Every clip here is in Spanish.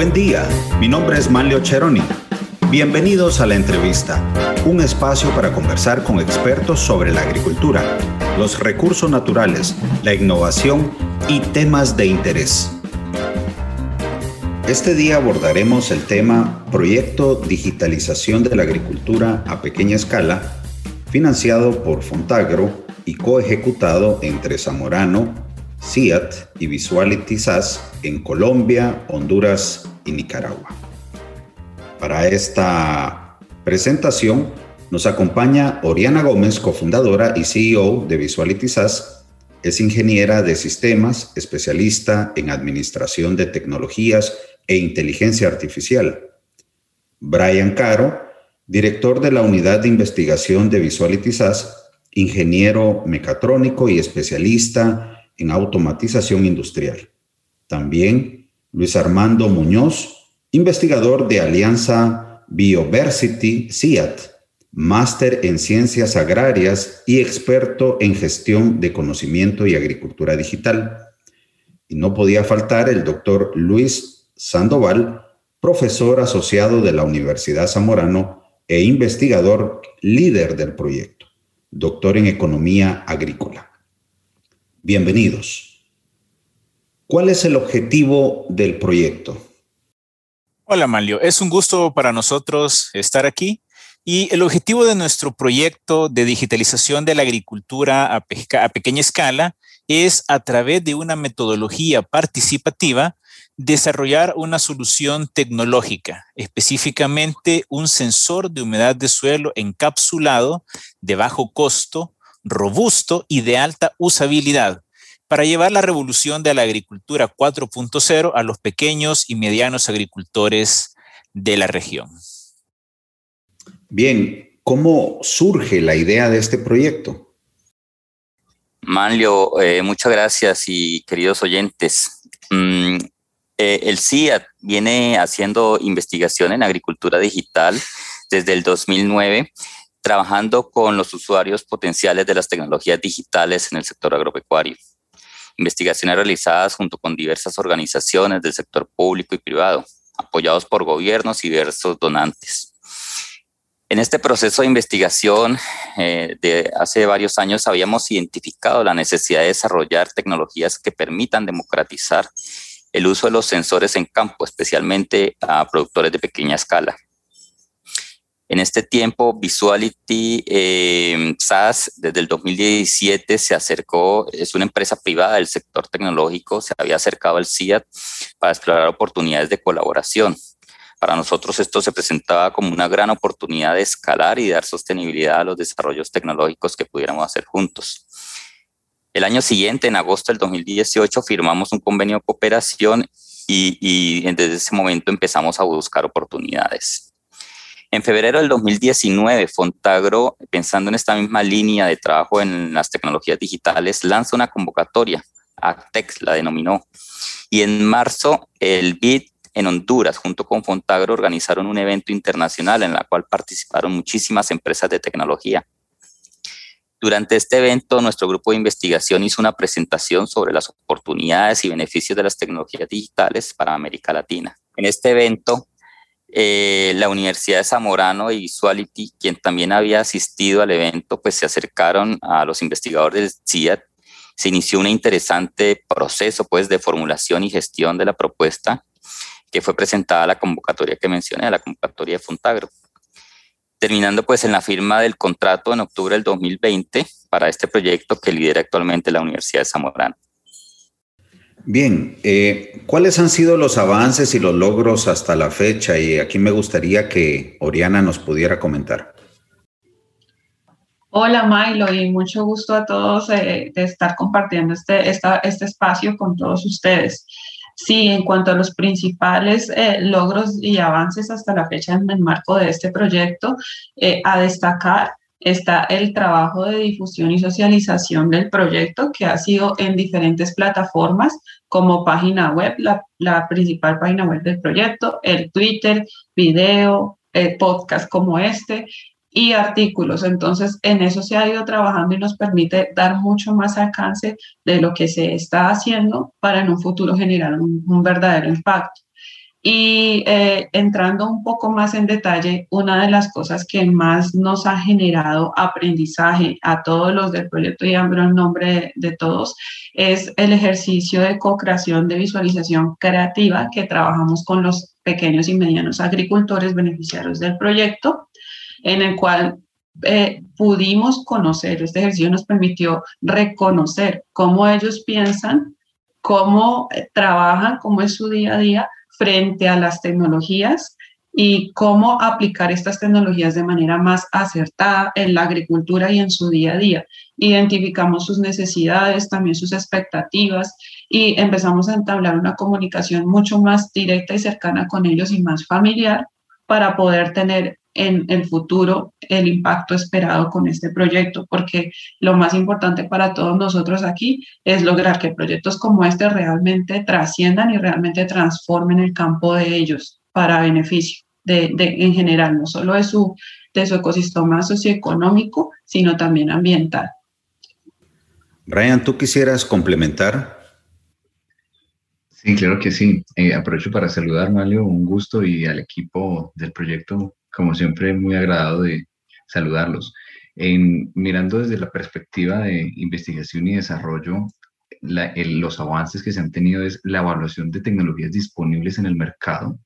Buen día, mi nombre es Manlio Cheroni. Bienvenidos a la entrevista, un espacio para conversar con expertos sobre la agricultura, los recursos naturales, la innovación y temas de interés. Este día abordaremos el tema Proyecto Digitalización de la Agricultura a Pequeña Escala, financiado por Fontagro y coejecutado entre Zamorano, CIAT y Visuality SAS en Colombia, Honduras y Nicaragua. Para esta presentación nos acompaña Oriana Gómez, cofundadora y CEO de Visuality SAS. Es ingeniera de sistemas, especialista en administración de tecnologías e inteligencia artificial. Brian Caro, director de la unidad de investigación de Visuality SAS, ingeniero mecatrónico y especialista en automatización industrial. También Luis Armando Muñoz, investigador de Alianza Bioversity CIAT, máster en ciencias agrarias y experto en gestión de conocimiento y agricultura digital. Y no podía faltar el doctor Luis Sandoval, profesor asociado de la Universidad Zamorano e investigador líder del proyecto, doctor en economía agrícola. Bienvenidos. ¿Cuál es el objetivo del proyecto? Hola, Manlio. Es un gusto para nosotros estar aquí. Y el objetivo de nuestro proyecto de digitalización de la agricultura a, a pequeña escala es, a través de una metodología participativa, desarrollar una solución tecnológica, específicamente un sensor de humedad de suelo encapsulado de bajo costo robusto y de alta usabilidad para llevar la revolución de la agricultura 4.0 a los pequeños y medianos agricultores de la región. Bien, ¿cómo surge la idea de este proyecto? Manlio, eh, muchas gracias y queridos oyentes. Mm, eh, el CIAT viene haciendo investigación en agricultura digital desde el 2009 trabajando con los usuarios potenciales de las tecnologías digitales en el sector agropecuario. Investigaciones realizadas junto con diversas organizaciones del sector público y privado, apoyados por gobiernos y diversos donantes. En este proceso de investigación eh, de hace varios años habíamos identificado la necesidad de desarrollar tecnologías que permitan democratizar el uso de los sensores en campo, especialmente a productores de pequeña escala. En este tiempo, Visuality eh, SaaS desde el 2017 se acercó, es una empresa privada del sector tecnológico, se había acercado al CIAT para explorar oportunidades de colaboración. Para nosotros esto se presentaba como una gran oportunidad de escalar y dar sostenibilidad a los desarrollos tecnológicos que pudiéramos hacer juntos. El año siguiente, en agosto del 2018, firmamos un convenio de cooperación y desde ese momento empezamos a buscar oportunidades. En febrero del 2019, Fontagro, pensando en esta misma línea de trabajo en las tecnologías digitales, lanza una convocatoria, Actex la denominó, y en marzo el BID en Honduras, junto con Fontagro, organizaron un evento internacional en el cual participaron muchísimas empresas de tecnología. Durante este evento, nuestro grupo de investigación hizo una presentación sobre las oportunidades y beneficios de las tecnologías digitales para América Latina. En este evento, eh, la Universidad de Zamorano y Visuality, quien también había asistido al evento, pues se acercaron a los investigadores del CIAT. Se inició un interesante proceso pues, de formulación y gestión de la propuesta que fue presentada a la convocatoria que mencioné, a la convocatoria de Fontagro. Terminando pues en la firma del contrato en octubre del 2020 para este proyecto que lidera actualmente la Universidad de Zamorano. Bien, eh, ¿cuáles han sido los avances y los logros hasta la fecha? Y aquí me gustaría que Oriana nos pudiera comentar. Hola Milo y mucho gusto a todos eh, de estar compartiendo este, este espacio con todos ustedes. Sí, en cuanto a los principales eh, logros y avances hasta la fecha en el marco de este proyecto, a destacar está el trabajo de difusión y socialización del proyecto que ha sido en diferentes plataformas como página web, la, principal página web del proyecto, el Twitter, video, eh, podcast como este y artículos. Entonces, en eso se ha ido trabajando y nos permite dar mucho más alcance de lo que se está haciendo para en un futuro generar un verdadero impacto. Y eh, entrando un poco más en detalle, una de las cosas que más nos ha generado aprendizaje a todos los del proyecto y abro el nombre de, todos, es el ejercicio de co-creación de visualización creativa que trabajamos con los pequeños y medianos agricultores beneficiarios del proyecto, en el cual eh, pudimos conocer, este ejercicio nos permitió reconocer cómo ellos piensan, cómo eh, trabajan, cómo es su día a día frente a las tecnologías y cómo aplicar estas tecnologías de manera más acertada en la agricultura y en su día a día. Identificamos sus necesidades, también sus expectativas y empezamos a entablar una comunicación mucho más directa y cercana con ellos y más familiar para poder tener en el futuro el impacto esperado con este proyecto, porque lo más importante para todos nosotros aquí es lograr que proyectos como este realmente trasciendan y realmente transformen el campo de ellos para beneficio de, en general, no solo de su, de su ecosistema socioeconómico, sino también ambiental. Ryan, ¿tú quisieras complementar? Sí, claro que sí. Eh, aprovecho para saludar, Mario, un gusto y al equipo del proyecto como siempre, muy agradado de saludarlos. En, mirando desde la perspectiva de investigación y desarrollo, los avances que se han tenido es la evaluación de tecnologías disponibles en el mercado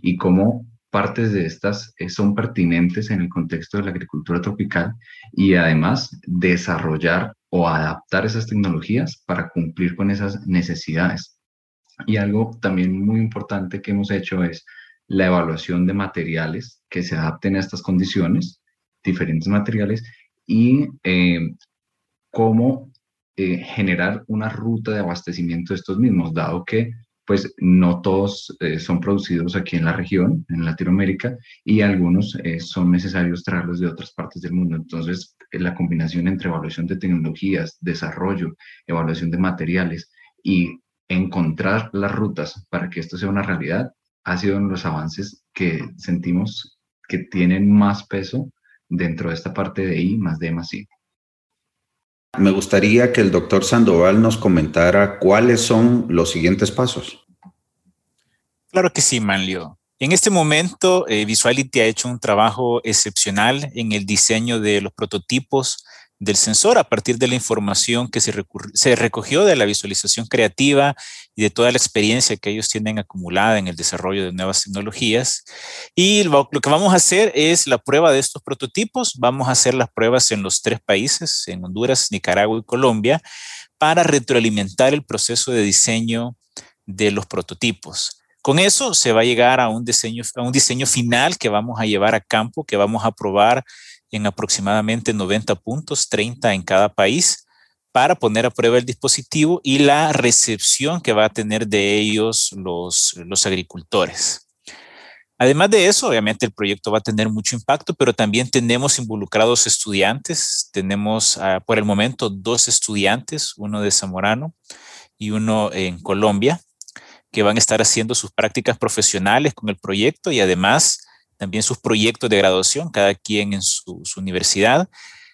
y cómo partes de estas eh, son pertinentes en el contexto de la agricultura tropical y además desarrollar o adaptar esas tecnologías para cumplir con esas necesidades. Y algo también muy importante que hemos hecho es la evaluación de materiales que se adapten a estas condiciones, diferentes materiales, y eh, cómo eh, generar una ruta de abastecimiento de estos mismos, dado que pues no todos eh, son producidos aquí en la región, en Latinoamérica, y algunos son necesarios traerlos de otras partes del mundo. Entonces, la combinación entre evaluación de tecnologías, desarrollo, evaluación de materiales y encontrar las rutas para que esto sea una realidad ha sido uno de los avances que sentimos que tienen más peso dentro de esta parte de I más D más I. Me gustaría que el doctor Sandoval nos comentara cuáles son los siguientes pasos. Claro que sí, Manlio. En este momento, eh, Visuality ha hecho un trabajo excepcional en el diseño de los prototipos del sensor a partir de la información que se, recogió de la visualización creativa y de toda la experiencia que ellos tienen acumulada en el desarrollo de nuevas tecnologías. Y lo, que vamos a hacer es la prueba de estos prototipos. Vamos a hacer las pruebas en los tres países, en Honduras, Nicaragua y Colombia, para retroalimentar el proceso de diseño de los prototipos. Con eso se va a llegar a un diseño, a un diseño final que vamos a llevar a campo, que vamos a probar en aproximadamente 90 puntos, 30 en cada país, para poner a prueba el dispositivo y la recepción que va a tener de ellos los, los agricultores. Además de eso, obviamente el proyecto va a tener mucho impacto, pero también tenemos involucrados estudiantes. Tenemos ah, por el momento dos estudiantes, uno de Zamorano y uno en Colombia, que van a estar haciendo sus prácticas profesionales con el proyecto y además también sus proyectos de graduación, cada quien en su, universidad.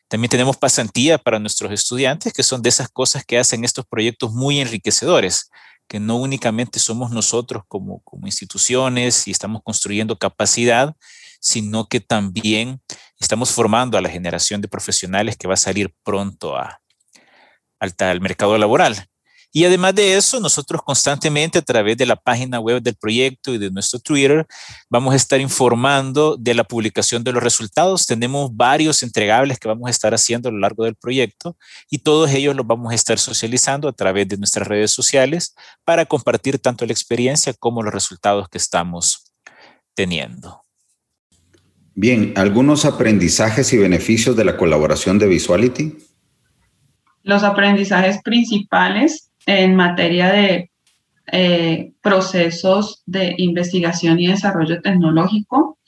También tenemos pasantía para nuestros estudiantes, que son de esas cosas que hacen estos proyectos muy enriquecedores, que no únicamente somos nosotros como, como instituciones y estamos construyendo capacidad, sino que también estamos formando a la generación de profesionales que va a salir pronto al mercado laboral. Y además de eso, nosotros constantemente a través de la página web del proyecto y de nuestro Twitter vamos a estar informando de la publicación de los resultados. Tenemos varios entregables que vamos a estar haciendo a lo largo del proyecto y todos ellos los vamos a estar socializando a través de nuestras redes sociales para compartir tanto la experiencia como los resultados que estamos teniendo. Bien, ¿algunos aprendizajes y beneficios de la colaboración de Visuality? Los aprendizajes principales en materia de eh, procesos de investigación y desarrollo tecnológico,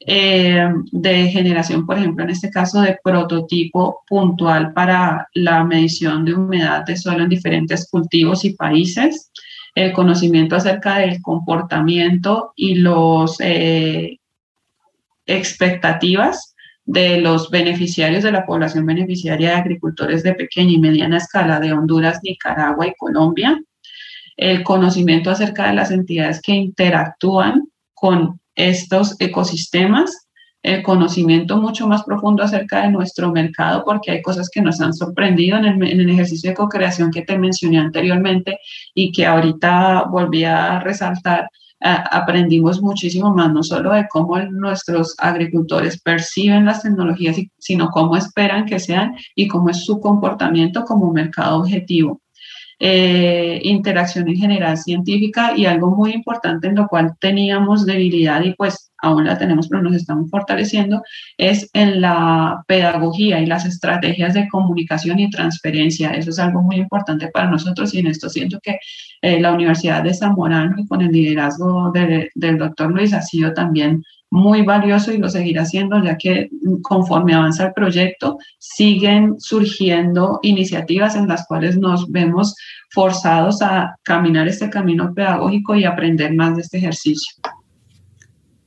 eh, de generación, por ejemplo, en este caso, de prototipo puntual para la medición de humedad de suelo en diferentes cultivos y países, el conocimiento acerca del comportamiento y los eh, expectativas de los beneficiarios de la población beneficiaria de agricultores de pequeña y mediana escala de Honduras, Nicaragua y Colombia. el conocimiento acerca de las entidades que interactúan con estos ecosistemas, el conocimiento mucho más profundo acerca de nuestro mercado, porque hay cosas que nos han sorprendido en el, en el ejercicio de co-creación que te mencioné anteriormente y que ahorita volví a resaltar aprendimos muchísimo más, no solo de cómo nuestros agricultores perciben las tecnologías, sino cómo esperan que sean y cómo es su comportamiento como mercado objetivo. Eh, interacción en general científica y algo muy importante en lo cual teníamos debilidad y pues aún la tenemos pero nos estamos fortaleciendo es en la pedagogía y las estrategias de comunicación y transferencia. Eso es algo muy importante para nosotros y en esto siento que eh, la Universidad de Zamorano y con el liderazgo del doctor Luis ha sido también muy valioso y lo seguirá haciendo, ya que conforme avanza el proyecto, siguen surgiendo iniciativas en las cuales nos vemos forzados a caminar este camino pedagógico y aprender más de este ejercicio.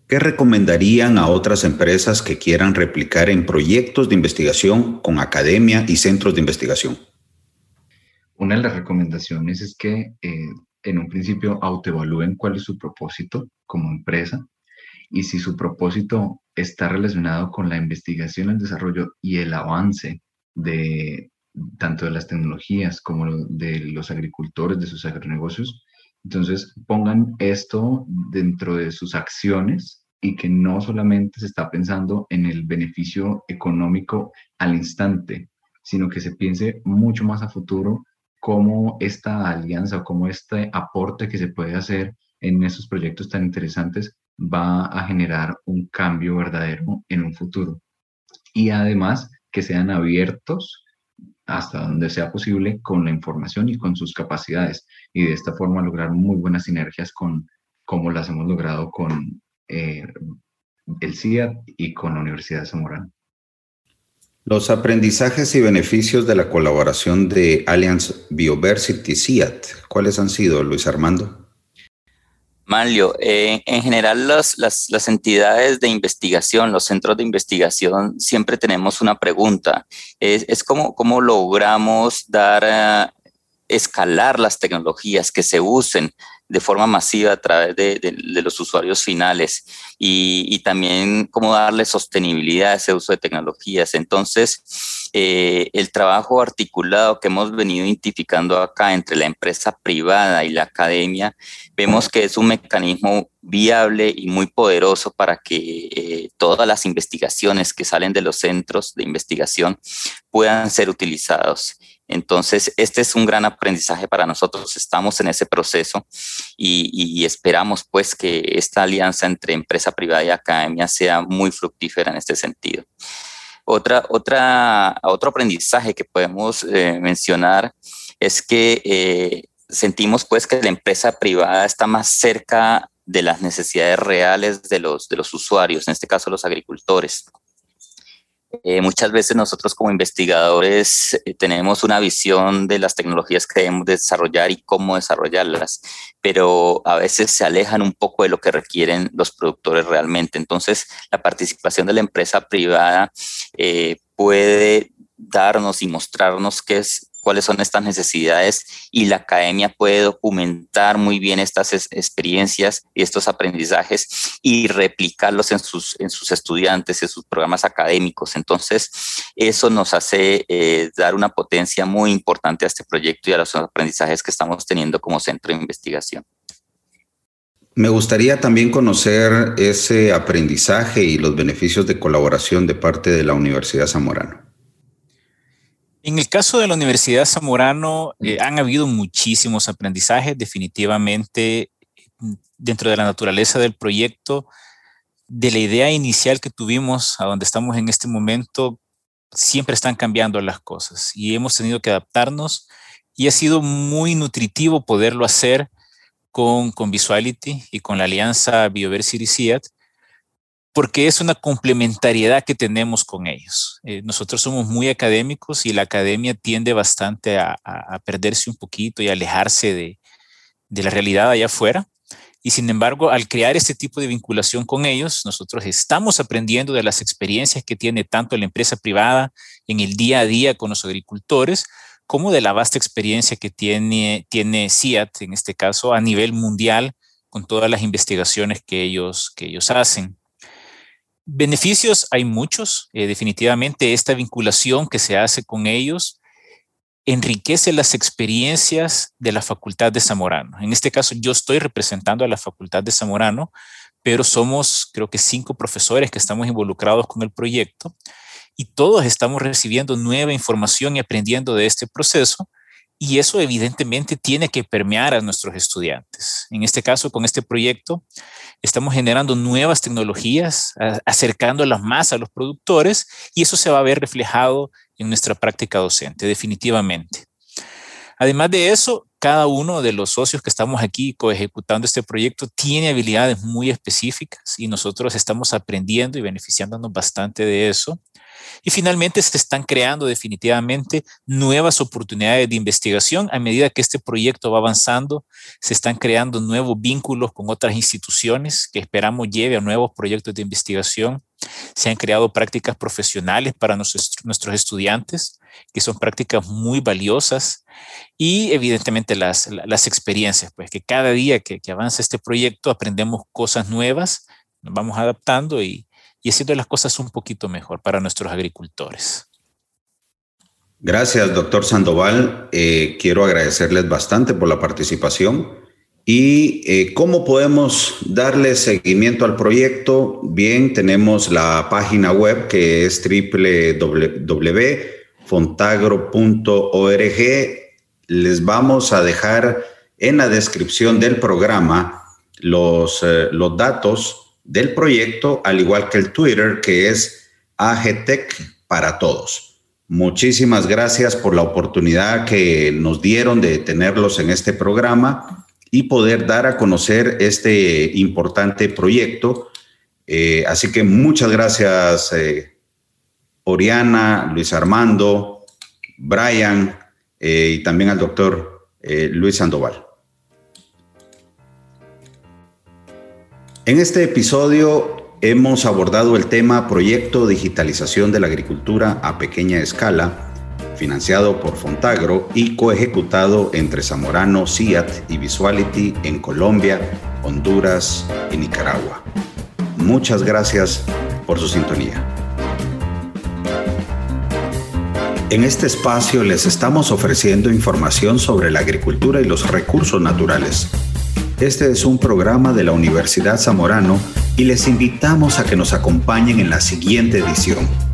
¿Qué recomendarían a otras empresas que quieran replicar en proyectos de investigación con academia y centros de investigación? Una de las recomendaciones es que eh, en un principio autoevalúen cuál es su propósito como empresa y si su propósito está relacionado con la investigación, el desarrollo y el avance de tanto de las tecnologías como de los agricultores, de sus agronegocios, entonces pongan esto dentro de sus acciones y que no solamente se está pensando en el beneficio económico al instante, sino que se piense mucho más a futuro cómo esta alianza o cómo este aporte que se puede hacer en esos proyectos tan interesantes va a generar un cambio verdadero en un futuro. Y además que sean abiertos hasta donde sea posible con la información y con sus capacidades y de esta forma lograr muy buenas sinergias con como las hemos logrado con eh, el CIAT y con la Universidad de Zamora. Los aprendizajes y beneficios de la colaboración de Alliance Bioversity CIAT, ¿cuáles han sido, Luis Armando? Manlio, eh, en general las, las, entidades de investigación, los centros de investigación, siempre tenemos una pregunta. Es, es cómo, cómo logramos dar, eh, escalar las tecnologías que se usen de forma masiva a través de, los usuarios finales y, también cómo darle sostenibilidad a ese uso de tecnologías. Entonces, eh, el trabajo articulado que hemos venido identificando acá entre la empresa privada y la academia, vemos que es un mecanismo viable y muy poderoso para que eh, todas las investigaciones que salen de los centros de investigación puedan ser utilizados. Entonces, este es un gran aprendizaje para nosotros. Estamos en ese proceso y, esperamos pues que esta alianza entre empresa privada y academia sea muy fructífera en este sentido. Otra, otra, otro aprendizaje que podemos eh, mencionar es que eh, sentimos pues que la empresa privada está más cerca de las necesidades reales de los, de los usuarios, en este caso los agricultores. Eh, muchas veces nosotros como investigadores eh, tenemos una visión de las tecnologías que debemos desarrollar y cómo desarrollarlas, pero a veces se alejan un poco de lo que requieren los productores realmente. Entonces, la participación de la empresa privada eh, puede darnos y mostrarnos qué es cuáles son estas necesidades y la academia puede documentar muy bien estas experiencias y estos aprendizajes y replicarlos en sus, en sus estudiantes, en sus programas académicos. Entonces, eso nos hace eh, dar una potencia muy importante a este proyecto y a los aprendizajes que estamos teniendo como centro de investigación. Me gustaría también conocer ese aprendizaje y los beneficios de colaboración de parte de la Universidad Zamorano. En el caso de la Universidad Zamorano, eh, han habido muchísimos aprendizajes, definitivamente mm, dentro de la naturaleza del proyecto, de la idea inicial que tuvimos a donde estamos en este momento, siempre están cambiando las cosas y hemos tenido que adaptarnos y ha sido muy nutritivo poderlo hacer con, con Visuality y con la alianza BioVersity CIAT, porque es una complementariedad que tenemos con ellos. Eh, nosotros somos muy académicos y la academia tiende bastante a, perderse un poquito y alejarse de, de, la realidad allá afuera. Y sin embargo, al crear este tipo de vinculación con ellos, nosotros estamos aprendiendo de las experiencias que tiene tanto la empresa privada en el día a día con los agricultores, como de la vasta experiencia que tiene, tiene CIAT, en este caso, a nivel mundial, con todas las investigaciones que ellos, que ellos hacen. Beneficios hay muchos, eh, definitivamente esta vinculación que se hace con ellos enriquece las experiencias de la Facultad de Zamorano. En este caso, yo estoy representando a la Facultad de Zamorano, pero somos, creo que cinco profesores que estamos involucrados con el proyecto y todos estamos recibiendo nueva información y aprendiendo de este proceso. Y eso evidentemente tiene que permear a nuestros estudiantes. En este caso, con este proyecto, estamos generando nuevas tecnologías, acercándolas más a los productores y eso se va a ver reflejado en nuestra práctica docente, definitivamente. Además de eso, cada uno de los socios que estamos aquí ejecutando este proyecto tiene habilidades muy específicas y nosotros estamos aprendiendo y beneficiándonos bastante de eso. Y finalmente se están creando definitivamente nuevas oportunidades de investigación a medida que este proyecto va avanzando. Se están creando nuevos vínculos con otras instituciones que esperamos lleve a nuevos proyectos de investigación. Se han creado prácticas profesionales para nuestros, estudiantes, que son prácticas muy valiosas. Y evidentemente las, las experiencias, pues que cada día que, que avanza este proyecto aprendemos cosas nuevas, nos vamos adaptando y, y haciendo las cosas un poquito mejor para nuestros agricultores. Gracias, doctor Sandoval. Eh, quiero agradecerles bastante por la participación. ¿Y eh, cómo podemos darle seguimiento al proyecto? Bien, tenemos la página web que es www.fontagro.org. Les vamos a dejar en la descripción del programa los, eh, los datos del proyecto, al igual que el Twitter, que es AGTech para todos. Muchísimas gracias por la oportunidad que nos dieron de tenerlos en este programa y poder dar a conocer este importante proyecto. Eh, así que muchas gracias, eh, Oriana, Luis Armando, Brian eh, y también al doctor Luis Sandoval. En este episodio hemos abordado el tema Proyecto Digitalización de la Agricultura a Pequeña Escala, financiado por Fontagro y coejecutado entre Zamorano, CIAT y Visuality en Colombia, Honduras y Nicaragua. Muchas gracias por su sintonía. En este espacio les estamos ofreciendo información sobre la agricultura y los recursos naturales este es un programa de la Universidad Zamorano y les invitamos a que nos acompañen en la siguiente edición.